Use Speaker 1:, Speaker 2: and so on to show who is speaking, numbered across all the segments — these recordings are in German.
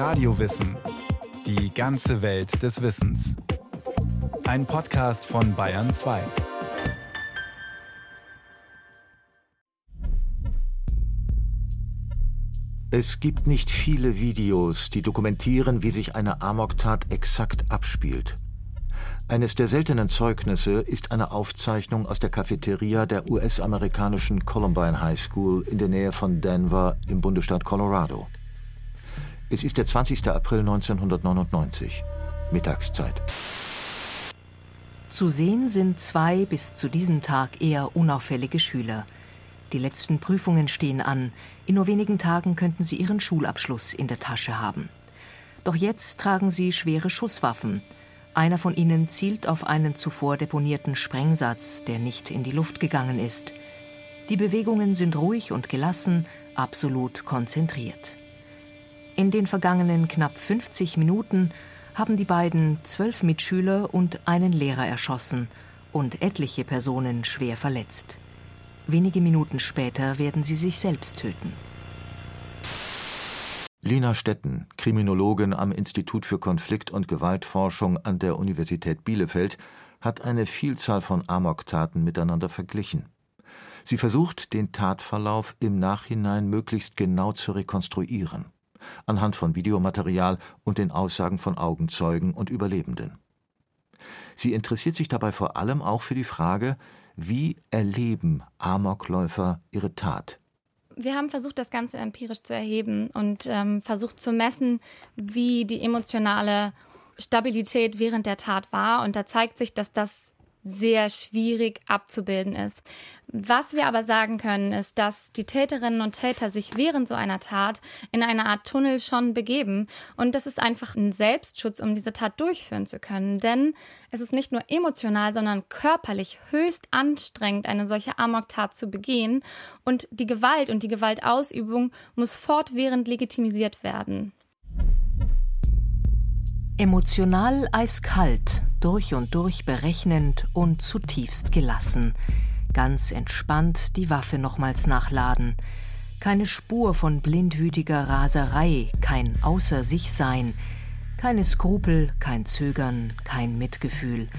Speaker 1: Radiowissen. Die ganze Welt des Wissens. Ein Podcast von Bayern 2.
Speaker 2: Es gibt nicht viele Videos, die dokumentieren, wie sich eine Amoktat exakt abspielt. Eines der seltenen Zeugnisse ist eine Aufzeichnung aus der Cafeteria der US-amerikanischen Columbine High School in der Nähe von Denver im Bundesstaat Colorado. Es ist der 20. April 1999, Mittagszeit.
Speaker 3: Zu sehen sind zwei bis zu diesem Tag eher unauffällige Schüler. Die letzten Prüfungen stehen an. In nur wenigen Tagen könnten sie ihren Schulabschluss in der Tasche haben. Doch jetzt tragen sie schwere Schusswaffen. Einer von ihnen zielt auf einen zuvor deponierten Sprengsatz, der nicht in die Luft gegangen ist. Die Bewegungen sind ruhig und gelassen, absolut konzentriert. In den vergangenen knapp 50 Minuten haben die beiden zwölf Mitschüler und einen Lehrer erschossen und etliche Personen schwer verletzt. Wenige Minuten später werden sie sich selbst töten.
Speaker 2: Lina Stetten, Kriminologin am Institut für Konflikt- und Gewaltforschung an der Universität Bielefeld, hat eine Vielzahl von Amoktaten miteinander verglichen. Sie versucht, den Tatverlauf im Nachhinein möglichst genau zu rekonstruieren, anhand von Videomaterial und den Aussagen von Augenzeugen und Überlebenden. Sie interessiert sich dabei vor allem auch für die Frage, wie erleben Amokläufer ihre Tat?
Speaker 4: wir haben versucht, das Ganze empirisch zu erheben und ähm, versucht zu messen, wie die emotionale Stabilität während der Tat war. Und da zeigt sich, dass das sehr schwierig abzubilden ist. Was wir aber sagen können, ist, dass die Täterinnen und Täter sich während so einer Tat in eine Art Tunnel schon begeben. Und das ist einfach ein Selbstschutz, um diese Tat durchführen zu können. Denn es ist nicht nur emotional, sondern körperlich höchst anstrengend, eine solche Amok-Tat zu begehen. Und die Gewalt und die Gewaltausübung muss fortwährend legitimisiert werden.
Speaker 3: Emotional eiskalt, durch und durch berechnend und zutiefst gelassen. Ganz entspannt die Waffe nochmals nachladen. Keine Spur von blindwütiger Raserei, kein Außer sich sein, keine Skrupel, kein Zögern, kein Mitgefühl.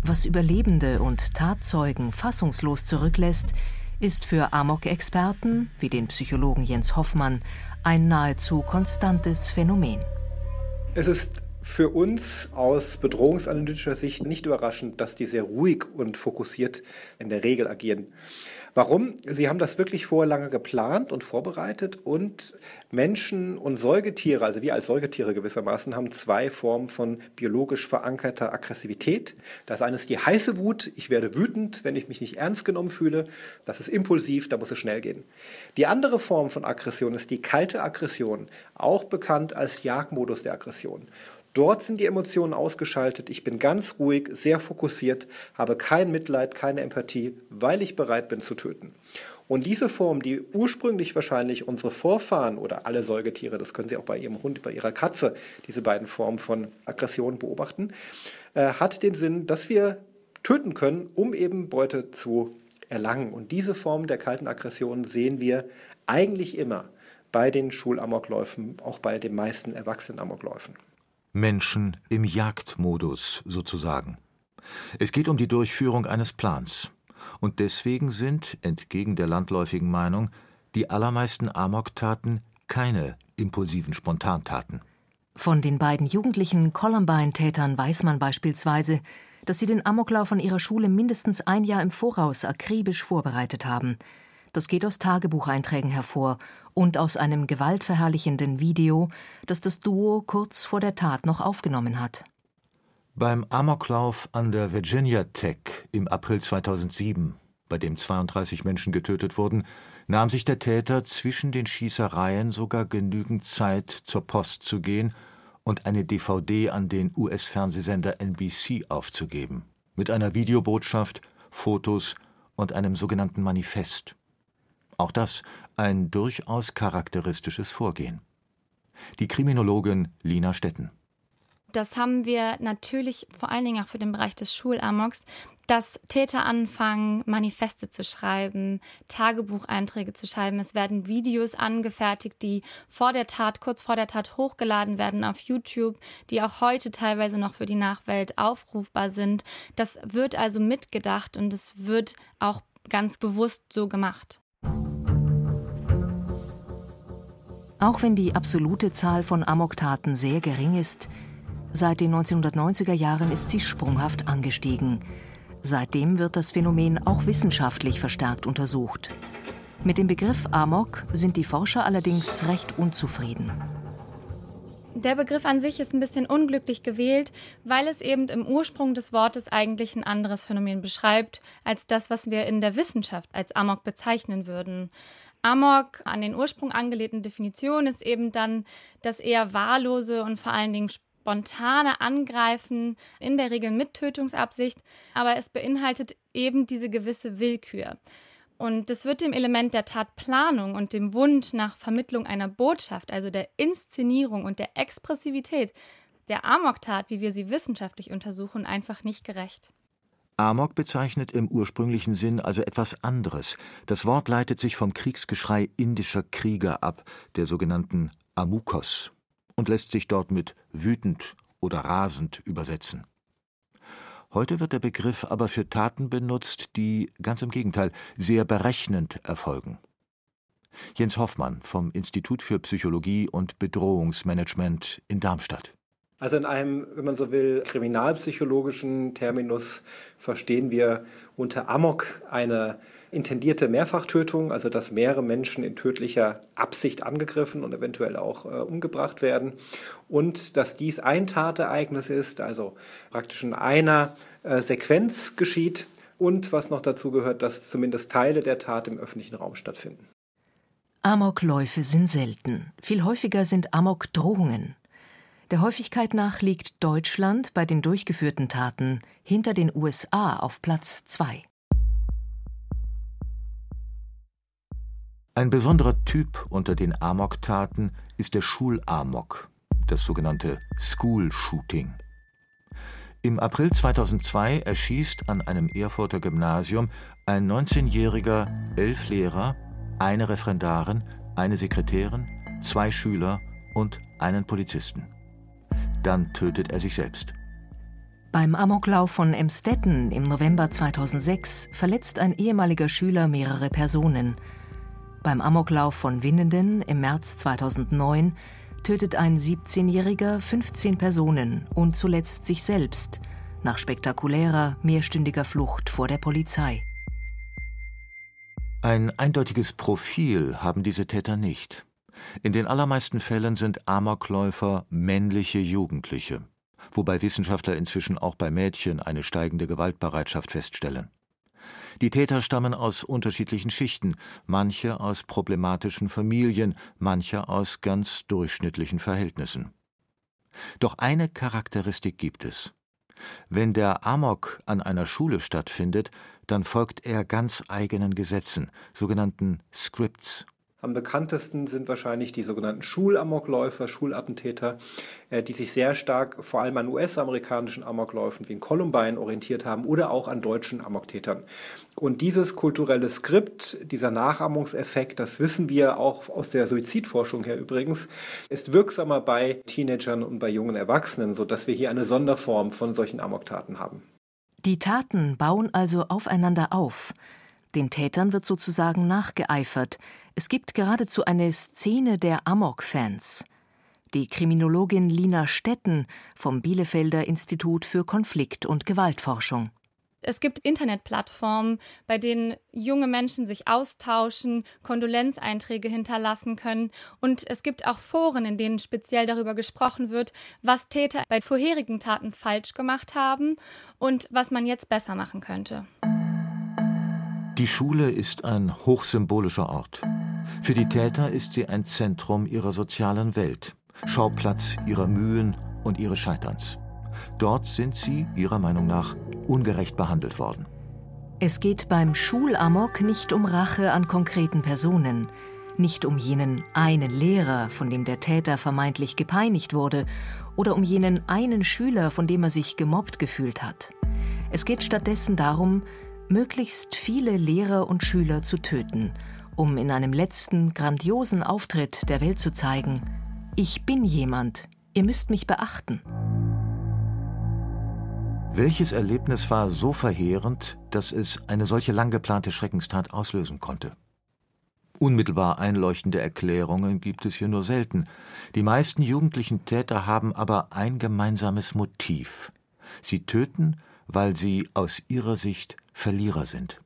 Speaker 3: Was Überlebende und Tatzeugen fassungslos zurücklässt, ist für Amok-Experten, wie den Psychologen Jens Hoffmann, ein nahezu konstantes Phänomen.
Speaker 5: Es ist für uns aus bedrohungsanalytischer Sicht nicht überraschend, dass die sehr ruhig und fokussiert in der Regel agieren. Warum? Sie haben das wirklich vorher lange geplant und vorbereitet und Menschen und Säugetiere, also wir als Säugetiere gewissermaßen, haben zwei Formen von biologisch verankerter Aggressivität. Das eine ist die heiße Wut. Ich werde wütend, wenn ich mich nicht ernst genommen fühle. Das ist impulsiv, da muss es schnell gehen. Die andere Form von Aggression ist die kalte Aggression, auch bekannt als Jagdmodus der Aggression. Dort sind die Emotionen ausgeschaltet. Ich bin ganz ruhig, sehr fokussiert, habe kein Mitleid, keine Empathie, weil ich bereit bin zu töten. Und diese Form, die ursprünglich wahrscheinlich unsere Vorfahren oder alle Säugetiere, das können Sie auch bei Ihrem Hund, bei Ihrer Katze, diese beiden Formen von Aggression beobachten, äh, hat den Sinn, dass wir töten können, um eben Beute zu erlangen. Und diese Form der kalten Aggression sehen wir eigentlich immer bei den Schulamokläufen, auch bei den meisten Erwachsenen-Amokläufen.
Speaker 2: Menschen im Jagdmodus sozusagen. Es geht um die Durchführung eines Plans. Und deswegen sind, entgegen der landläufigen Meinung, die allermeisten Amoktaten keine impulsiven Spontantaten.
Speaker 3: Von den beiden jugendlichen Columbine-Tätern weiß man beispielsweise, dass sie den Amoklauf an ihrer Schule mindestens ein Jahr im Voraus akribisch vorbereitet haben – das geht aus Tagebucheinträgen hervor und aus einem gewaltverherrlichenden Video, das das Duo kurz vor der Tat noch aufgenommen hat.
Speaker 2: Beim Amoklauf an der Virginia Tech im April 2007, bei dem 32 Menschen getötet wurden, nahm sich der Täter zwischen den Schießereien sogar genügend Zeit, zur Post zu gehen und eine DVD an den US-Fernsehsender NBC aufzugeben, mit einer Videobotschaft, Fotos und einem sogenannten Manifest. Auch das ein durchaus charakteristisches Vorgehen. Die Kriminologin Lina Stetten.
Speaker 4: das haben wir natürlich vor allen Dingen auch für den Bereich des Schulamoks, dass Täter anfangen, Manifeste zu schreiben, Tagebucheinträge zu schreiben. Es werden Videos angefertigt, die vor der Tat, kurz vor der Tat hochgeladen werden auf YouTube, die auch heute teilweise noch für die Nachwelt aufrufbar sind. Das wird also mitgedacht und es wird auch ganz bewusst so gemacht.
Speaker 3: Auch wenn die absolute Zahl von Amoktaten sehr gering ist, seit den 1990er Jahren ist sie sprunghaft angestiegen. Seitdem wird das Phänomen auch wissenschaftlich verstärkt untersucht. Mit dem Begriff Amok sind die Forscher allerdings recht unzufrieden.
Speaker 4: Der Begriff an sich ist ein bisschen unglücklich gewählt, weil es eben im Ursprung des Wortes eigentlich ein anderes Phänomen beschreibt, als das, was wir in der Wissenschaft als Amok bezeichnen würden. Amok an den Ursprung angelehnten Definition ist eben dann das eher wahllose und vor allen Dingen spontane Angreifen, in der Regel mit Tötungsabsicht, aber es beinhaltet eben diese gewisse Willkür. Und das wird dem Element der Tatplanung und dem Wunsch nach Vermittlung einer Botschaft, also der Inszenierung und der Expressivität der Amok-Tat, wie wir sie wissenschaftlich untersuchen, einfach nicht gerecht.
Speaker 2: Amok bezeichnet im ursprünglichen Sinn also etwas anderes. Das Wort leitet sich vom Kriegsgeschrei indischer Krieger ab, der sogenannten Amukos und lässt sich dort mit wütend oder rasend übersetzen. Heute wird der Begriff aber für Taten benutzt, die, ganz im Gegenteil, sehr berechnend erfolgen. Jens Hoffmann vom Institut für Psychologie und Bedrohungsmanagement in Darmstadt.
Speaker 5: Also in einem, wenn man so will, kriminalpsychologischen Terminus verstehen wir unter Amok eine intendierte Mehrfachtötung, also dass mehrere Menschen in tödlicher Absicht angegriffen und eventuell auch äh, umgebracht werden. Und dass dies ein Tatereignis ist, also praktisch in einer äh, Sequenz geschieht. Und was noch dazu gehört, dass zumindest Teile der Tat im öffentlichen Raum stattfinden.
Speaker 3: Amokläufe sind selten. Viel häufiger sind Amokdrohungen. Der Häufigkeit nach liegt Deutschland bei den durchgeführten Taten hinter den USA auf Platz 2.
Speaker 2: Ein besonderer Typ unter den Amok-Taten ist der Schulamok, das sogenannte School Shooting. Im April 2002 erschießt an einem Erfurter Gymnasium ein 19-jähriger elf Lehrer, eine Referendarin, eine Sekretärin, zwei Schüler und einen Polizisten. Dann tötet er sich selbst.
Speaker 3: Beim Amoklauf von Emstetten im November 2006 verletzt ein ehemaliger Schüler mehrere Personen. Beim Amoklauf von Winnenden im März 2009 tötet ein 17-Jähriger 15 Personen und zuletzt sich selbst nach spektakulärer, mehrstündiger Flucht vor der Polizei.
Speaker 2: Ein eindeutiges Profil haben diese Täter nicht. In den allermeisten Fällen sind Amokläufer männliche Jugendliche, wobei Wissenschaftler inzwischen auch bei Mädchen eine steigende Gewaltbereitschaft feststellen. Die Täter stammen aus unterschiedlichen Schichten, manche aus problematischen Familien, manche aus ganz durchschnittlichen Verhältnissen. Doch eine Charakteristik gibt es. Wenn der Amok an einer Schule stattfindet, dann folgt er ganz eigenen Gesetzen, sogenannten Scripts
Speaker 5: am bekanntesten sind wahrscheinlich die sogenannten Schulamokläufer, Schulattentäter, äh, die sich sehr stark vor allem an US-amerikanischen Amokläufen wie in Columbine orientiert haben oder auch an deutschen Amoktätern. Und dieses kulturelle Skript, dieser Nachahmungseffekt, das wissen wir auch aus der Suizidforschung her übrigens, ist wirksamer bei Teenagern und bei jungen Erwachsenen, sodass wir hier eine Sonderform von solchen Amoktaten haben.
Speaker 3: Die Taten bauen also aufeinander auf. Den Tätern wird sozusagen nachgeeifert. Es gibt geradezu eine Szene der Amok-Fans. Die Kriminologin Lina Stetten vom Bielefelder Institut für Konflikt- und Gewaltforschung.
Speaker 4: Es gibt Internetplattformen, bei denen junge Menschen sich austauschen, Kondolenzeinträge hinterlassen können. Und es gibt auch Foren, in denen speziell darüber gesprochen wird, was Täter bei vorherigen Taten falsch gemacht haben und was man jetzt besser machen könnte.
Speaker 2: Die Schule ist ein hochsymbolischer Ort. Für die Täter ist sie ein Zentrum ihrer sozialen Welt, Schauplatz ihrer Mühen und ihres Scheiterns. Dort sind sie, ihrer Meinung nach, ungerecht behandelt worden.
Speaker 3: Es geht beim Schulamok nicht um Rache an konkreten Personen, nicht um jenen einen Lehrer, von dem der Täter vermeintlich gepeinigt wurde, oder um jenen einen Schüler, von dem er sich gemobbt gefühlt hat. Es geht stattdessen darum, möglichst viele Lehrer und Schüler zu töten, um in einem letzten grandiosen Auftritt der Welt zu zeigen, ich bin jemand, ihr müsst mich beachten.
Speaker 2: Welches Erlebnis war so verheerend, dass es eine solche lang geplante Schreckenstat auslösen konnte? Unmittelbar einleuchtende Erklärungen gibt es hier nur selten. Die meisten jugendlichen Täter haben aber ein gemeinsames Motiv. Sie töten, weil sie aus ihrer Sicht Verlierer sind.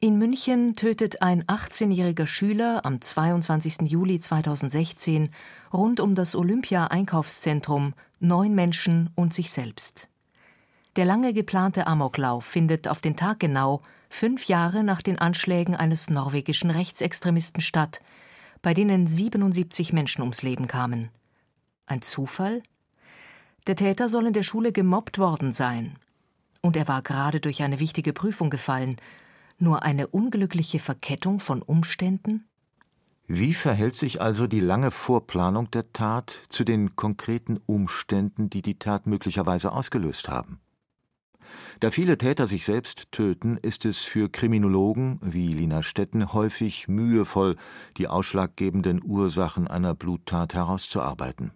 Speaker 3: In München tötet ein 18-jähriger Schüler am 22. Juli 2016 rund um das Olympia-Einkaufszentrum neun Menschen und sich selbst. Der lange geplante Amoklauf findet auf den Tag genau fünf Jahre nach den Anschlägen eines norwegischen Rechtsextremisten statt, bei denen 77 Menschen ums Leben kamen. Ein Zufall? Der Täter soll in der Schule gemobbt worden sein. Und er war gerade durch eine wichtige Prüfung gefallen. Nur eine unglückliche Verkettung von Umständen?
Speaker 2: Wie verhält sich also die lange Vorplanung der Tat zu den konkreten Umständen, die die Tat möglicherweise ausgelöst haben? Da viele Täter sich selbst töten, ist es für Kriminologen wie Lina Stetten häufig mühevoll, die ausschlaggebenden Ursachen einer Bluttat herauszuarbeiten.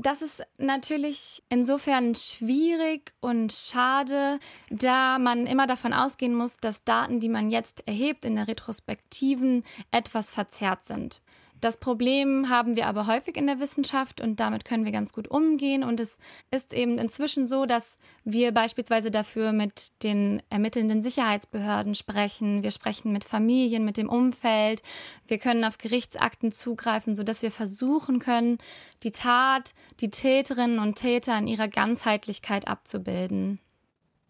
Speaker 4: Das ist natürlich insofern schwierig und schade, da man immer davon ausgehen muss, dass Daten, die man jetzt erhebt in der Retrospektiven, etwas verzerrt sind. Das Problem haben wir aber häufig in der Wissenschaft und damit können wir ganz gut umgehen. Und es ist eben inzwischen so, dass wir beispielsweise dafür mit den ermittelnden Sicherheitsbehörden sprechen. Wir sprechen mit Familien, mit dem Umfeld. Wir können auf Gerichtsakten zugreifen, sodass wir versuchen können, die Tat, die Täterinnen und Täter in ihrer Ganzheitlichkeit abzubilden.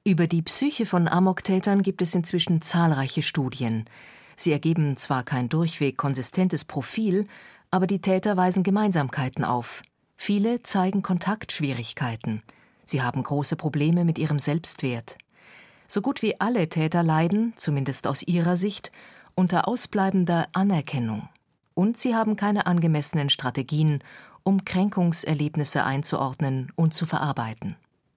Speaker 3: Über die Psyche von Amoktätern gibt es inzwischen zahlreiche Studien. Sie ergeben zwar kein durchweg konsistentes Profil, aber die Täter weisen Gemeinsamkeiten auf. Viele zeigen Kontaktschwierigkeiten. Sie haben große Probleme mit ihrem Selbstwert. So gut wie alle Täter leiden, zumindest aus ihrer Sicht, unter ausbleibender Anerkennung. Und sie haben keine angemessenen Strategien, um Kränkungserlebnisse einzuordnen und zu verarbeiten.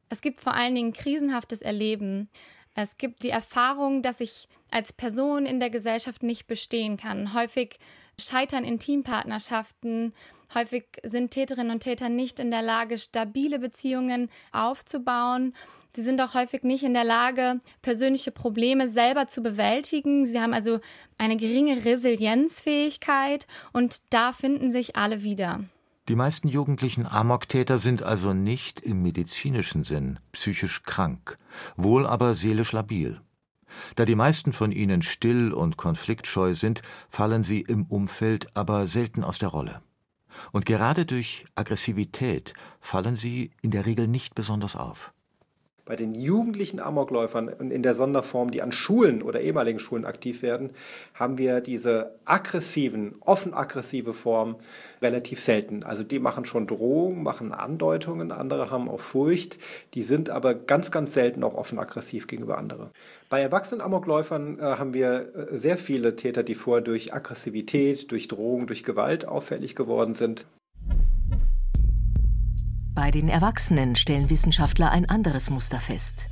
Speaker 4: Es gibt vor allen Dingen krisenhaftes Erleben. Es gibt die Erfahrung, dass ich als Person in der Gesellschaft nicht bestehen kann. Häufig scheitern Intimpartnerschaften. Häufig sind Täterinnen und Täter nicht in der Lage, stabile Beziehungen aufzubauen. Sie sind auch häufig nicht in der Lage, persönliche Probleme selber zu bewältigen. Sie haben also eine geringe Resilienzfähigkeit und da finden sich alle wieder.
Speaker 2: Die meisten jugendlichen Amoktäter sind also nicht im medizinischen Sinn psychisch krank, wohl aber seelisch labil. Da die meisten von ihnen still und konfliktscheu sind, fallen sie im Umfeld aber selten aus der Rolle. Und gerade durch Aggressivität fallen sie in der Regel nicht besonders auf
Speaker 5: bei den jugendlichen Amokläufern und in der Sonderform, die an Schulen oder ehemaligen Schulen aktiv werden, haben wir diese aggressiven, offen aggressive Form relativ selten. Also die machen schon Drohungen, machen Andeutungen, andere haben auch Furcht, die sind aber ganz, ganz selten auch offen aggressiv gegenüber anderen. Bei erwachsenen Amokläufern äh, haben wir äh, sehr viele Täter, die vorher durch Aggressivität, durch Drohung, durch Gewalt auffällig geworden sind.
Speaker 3: Bei den Erwachsenen stellen Wissenschaftler ein anderes Muster fest.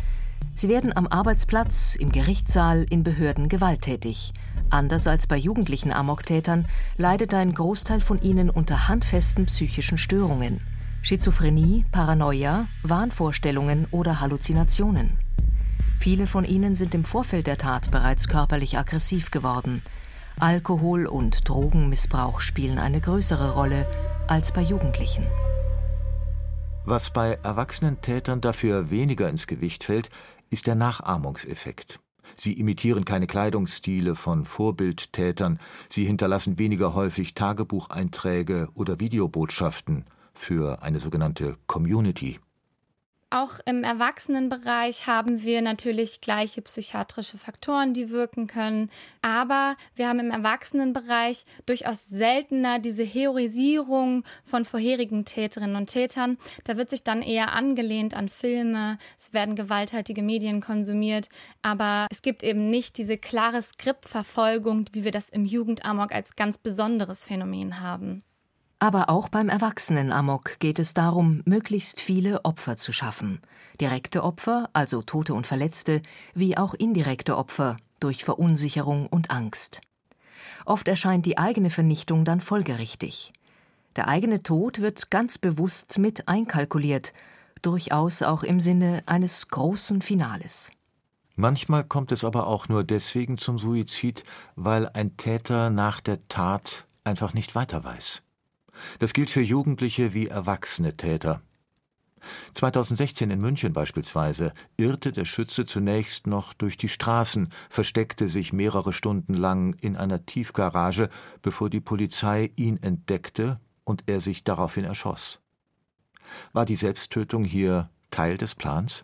Speaker 3: Sie werden am Arbeitsplatz, im Gerichtssaal, in Behörden gewalttätig. Anders als bei jugendlichen Amoktätern leidet ein Großteil von ihnen unter handfesten psychischen Störungen. Schizophrenie, Paranoia, Wahnvorstellungen oder Halluzinationen. Viele von ihnen sind im Vorfeld der Tat bereits körperlich aggressiv geworden. Alkohol- und Drogenmissbrauch spielen eine größere Rolle als bei Jugendlichen.
Speaker 2: Was bei erwachsenen Tätern dafür weniger ins Gewicht fällt, ist der Nachahmungseffekt. Sie imitieren keine Kleidungsstile von Vorbildtätern, sie hinterlassen weniger häufig Tagebucheinträge oder Videobotschaften für eine sogenannte Community.
Speaker 4: Auch im Erwachsenenbereich haben wir natürlich gleiche psychiatrische Faktoren, die wirken können. Aber wir haben im Erwachsenenbereich durchaus seltener diese Heroisierung von vorherigen Täterinnen und Tätern. Da wird sich dann eher angelehnt an Filme, es werden gewalttätige Medien konsumiert, aber es gibt eben nicht diese klare Skriptverfolgung, wie wir das im Jugendamok als ganz besonderes Phänomen haben.
Speaker 3: Aber auch beim Erwachsenen-Amok geht es darum, möglichst viele Opfer zu schaffen. Direkte Opfer, also Tote und Verletzte, wie auch indirekte Opfer durch Verunsicherung und Angst. Oft erscheint die eigene Vernichtung dann folgerichtig. Der eigene Tod wird ganz bewusst mit einkalkuliert, durchaus auch im Sinne eines großen Finales.
Speaker 2: Manchmal kommt es aber auch nur deswegen zum Suizid, weil ein Täter nach der Tat einfach nicht weiter weiß. Das gilt für Jugendliche wie erwachsene Täter. 2016 in München beispielsweise irrte der Schütze zunächst noch durch die Straßen, versteckte sich mehrere Stunden lang in einer Tiefgarage, bevor die Polizei ihn entdeckte und er sich daraufhin erschoss. War die Selbsttötung hier Teil des Plans?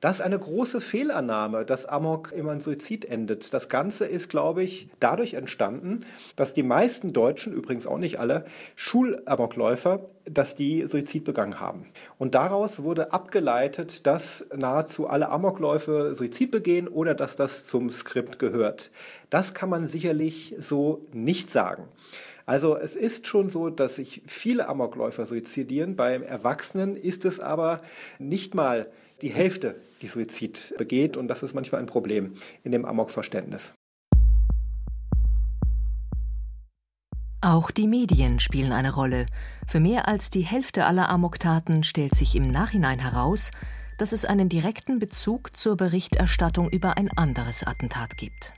Speaker 5: Das ist eine große Fehlannahme, dass Amok immer in Suizid endet. Das Ganze ist, glaube ich, dadurch entstanden, dass die meisten Deutschen, übrigens auch nicht alle, Schulamokläufer, dass die Suizid begangen haben. Und daraus wurde abgeleitet, dass nahezu alle Amokläufe Suizid begehen oder dass das zum Skript gehört. Das kann man sicherlich so nicht sagen. Also es ist schon so, dass sich viele Amokläufer suizidieren. Beim Erwachsenen ist es aber nicht mal die Hälfte, die Suizid begeht. Und das ist manchmal ein Problem in dem Amok-Verständnis.
Speaker 3: Auch die Medien spielen eine Rolle. Für mehr als die Hälfte aller Amoktaten stellt sich im Nachhinein heraus, dass es einen direkten Bezug zur Berichterstattung über ein anderes Attentat gibt.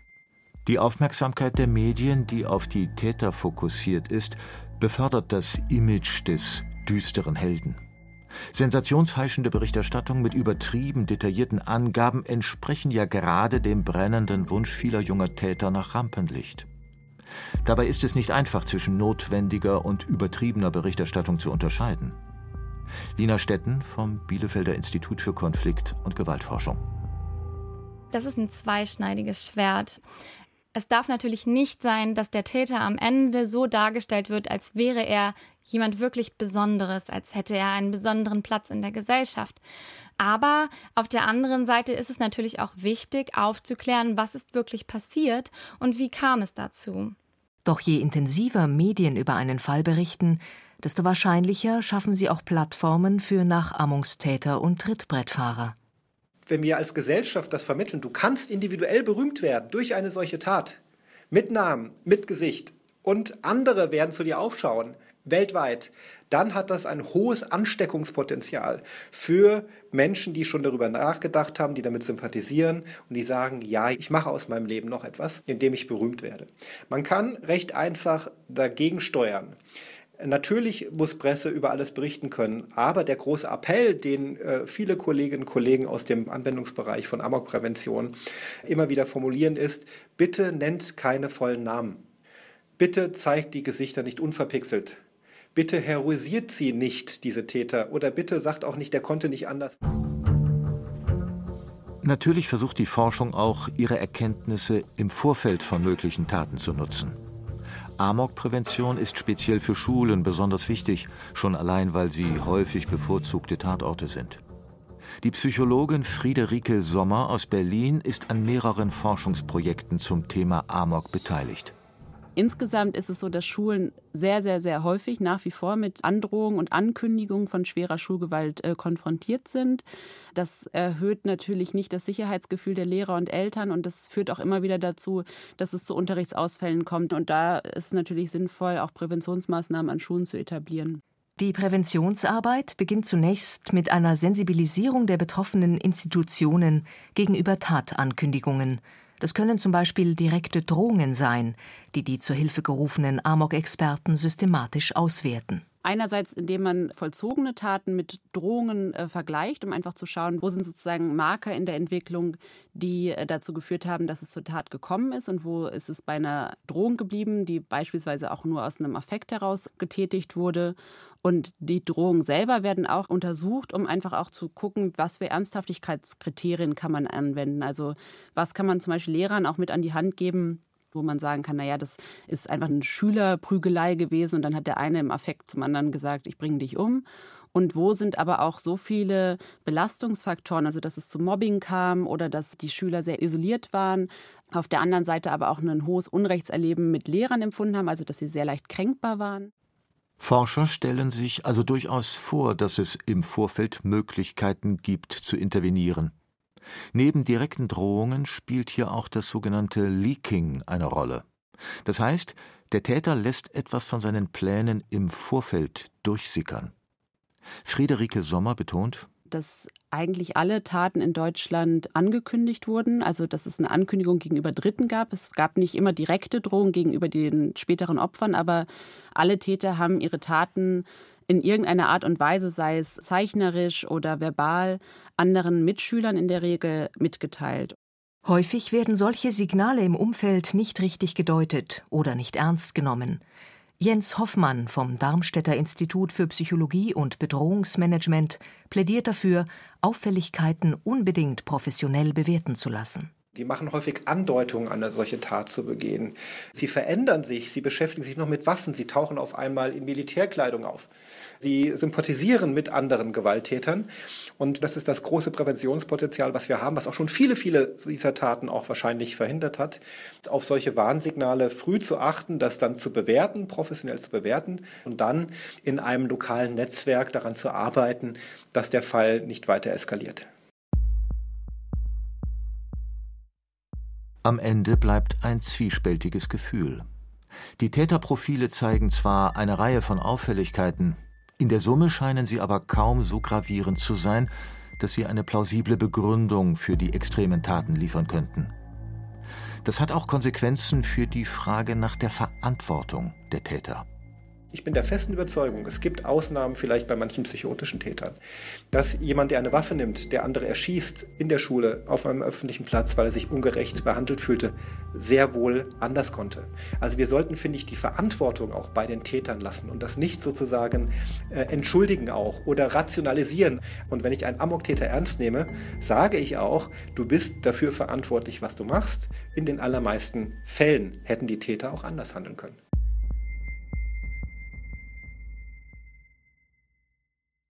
Speaker 2: Die Aufmerksamkeit der Medien, die auf die Täter fokussiert ist, befördert das Image des düsteren Helden. Sensationsheischende Berichterstattung mit übertrieben detaillierten Angaben entsprechen ja gerade dem brennenden Wunsch vieler junger Täter nach Rampenlicht. Dabei ist es nicht einfach zwischen notwendiger und übertriebener Berichterstattung zu unterscheiden. Lina Stetten vom Bielefelder Institut für Konflikt- und Gewaltforschung.
Speaker 4: Das ist ein zweischneidiges Schwert. Es darf natürlich nicht sein, dass der Täter am Ende so dargestellt wird, als wäre er jemand wirklich Besonderes, als hätte er einen besonderen Platz in der Gesellschaft. Aber auf der anderen Seite ist es natürlich auch wichtig, aufzuklären, was ist wirklich passiert und wie kam es dazu.
Speaker 3: Doch je intensiver Medien über einen Fall berichten, desto wahrscheinlicher schaffen sie auch Plattformen für Nachahmungstäter und Trittbrettfahrer.
Speaker 5: Wenn wir als Gesellschaft das vermitteln, du kannst individuell berühmt werden durch eine solche Tat, mit Namen, mit Gesicht, und andere werden zu dir aufschauen, weltweit, dann hat das ein hohes Ansteckungspotenzial für Menschen, die schon darüber nachgedacht haben, die damit sympathisieren und die sagen, ja, ich mache aus meinem Leben noch etwas, indem ich berühmt werde. Man kann recht einfach dagegen steuern. Natürlich muss Presse über alles berichten können, aber der große Appell, den äh, viele Kolleginnen und Kollegen aus dem Anwendungsbereich von Amokprävention immer wieder formulieren, ist, bitte nennt keine vollen Namen. Bitte zeigt die Gesichter nicht unverpixelt. Bitte heroisiert sie nicht, diese Täter, oder bitte sagt auch nicht, der konnte nicht anders.
Speaker 2: Natürlich versucht die Forschung auch, ihre Erkenntnisse im Vorfeld von möglichen Taten zu nutzen. Amokprävention ist speziell für Schulen besonders wichtig, schon allein weil sie häufig bevorzugte Tatorte sind. Die Psychologin Friederike Sommer aus Berlin ist an mehreren Forschungsprojekten zum Thema Amok beteiligt.
Speaker 6: Insgesamt ist es so, dass Schulen sehr, sehr, sehr häufig nach wie vor mit Androhungen und Ankündigungen von schwerer Schulgewalt äh, konfrontiert sind. Das erhöht natürlich nicht das Sicherheitsgefühl der Lehrer und Eltern und das führt auch immer wieder dazu, dass es zu Unterrichtsausfällen kommt. Und da ist es natürlich sinnvoll, auch Präventionsmaßnahmen an Schulen zu etablieren.
Speaker 3: Die Präventionsarbeit beginnt zunächst mit einer Sensibilisierung der betroffenen Institutionen gegenüber Tatankündigungen das können zum Beispiel direkte Drohungen sein, die die zur Hilfe gerufenen Amok-Experten systematisch auswerten.
Speaker 6: Einerseits, indem man vollzogene Taten mit Drohungen äh, vergleicht, um einfach zu schauen, wo sind sozusagen Marker in der Entwicklung, die äh, dazu geführt haben, dass es zur Tat gekommen ist und wo ist es bei einer Drohung geblieben, die beispielsweise auch nur aus einem Affekt heraus getätigt wurde. Und die Drohungen selber werden auch untersucht, um einfach auch zu gucken, was für Ernsthaftigkeitskriterien kann man anwenden. Also was kann man zum Beispiel Lehrern auch mit an die Hand geben, wo man sagen kann, naja, das ist einfach eine Schülerprügelei gewesen und dann hat der eine im Affekt zum anderen gesagt, ich bringe dich um. Und wo sind aber auch so viele Belastungsfaktoren, also dass es zu Mobbing kam oder dass die Schüler sehr isoliert waren. Auf der anderen Seite aber auch ein hohes Unrechtserleben mit Lehrern empfunden haben, also dass sie sehr leicht kränkbar waren.
Speaker 2: Forscher stellen sich also durchaus vor, dass es im Vorfeld Möglichkeiten gibt zu intervenieren. Neben direkten Drohungen spielt hier auch das sogenannte Leaking eine Rolle. Das heißt, der Täter lässt etwas von seinen Plänen im Vorfeld durchsickern. Friederike Sommer betont,
Speaker 6: dass eigentlich alle Taten in Deutschland angekündigt wurden, also dass es eine Ankündigung gegenüber Dritten gab. Es gab nicht immer direkte Drohungen gegenüber den späteren Opfern, aber alle Täter haben ihre Taten in irgendeiner Art und Weise, sei es zeichnerisch oder verbal, anderen Mitschülern in der Regel mitgeteilt.
Speaker 3: Häufig werden solche Signale im Umfeld nicht richtig gedeutet oder nicht ernst genommen. Jens Hoffmann vom Darmstädter Institut für Psychologie und Bedrohungsmanagement plädiert dafür, Auffälligkeiten unbedingt professionell bewerten zu lassen.
Speaker 5: Die machen häufig Andeutungen, eine solche Tat zu begehen. Sie verändern sich, sie beschäftigen sich noch mit Waffen, sie tauchen auf einmal in Militärkleidung auf. Sie sympathisieren mit anderen Gewalttätern. Und das ist das große Präventionspotenzial, was wir haben, was auch schon viele, viele dieser Taten auch wahrscheinlich verhindert hat. Auf solche Warnsignale früh zu achten, das dann zu bewerten, professionell zu bewerten und dann in einem lokalen Netzwerk daran zu arbeiten, dass der Fall nicht weiter eskaliert.
Speaker 2: Am Ende bleibt ein zwiespältiges Gefühl. Die Täterprofile zeigen zwar eine Reihe von Auffälligkeiten, in der Summe scheinen sie aber kaum so gravierend zu sein, dass sie eine plausible Begründung für die extremen Taten liefern könnten. Das hat auch Konsequenzen für die Frage nach der Verantwortung der Täter.
Speaker 5: Ich bin der festen Überzeugung, es gibt Ausnahmen vielleicht bei manchen psychotischen Tätern, dass jemand, der eine Waffe nimmt, der andere erschießt in der Schule, auf einem öffentlichen Platz, weil er sich ungerecht behandelt fühlte, sehr wohl anders konnte. Also wir sollten, finde ich, die Verantwortung auch bei den Tätern lassen und das nicht sozusagen äh, entschuldigen auch oder rationalisieren. Und wenn ich einen Amoktäter ernst nehme, sage ich auch, du bist dafür verantwortlich, was du machst. In den allermeisten Fällen hätten die Täter auch anders handeln können.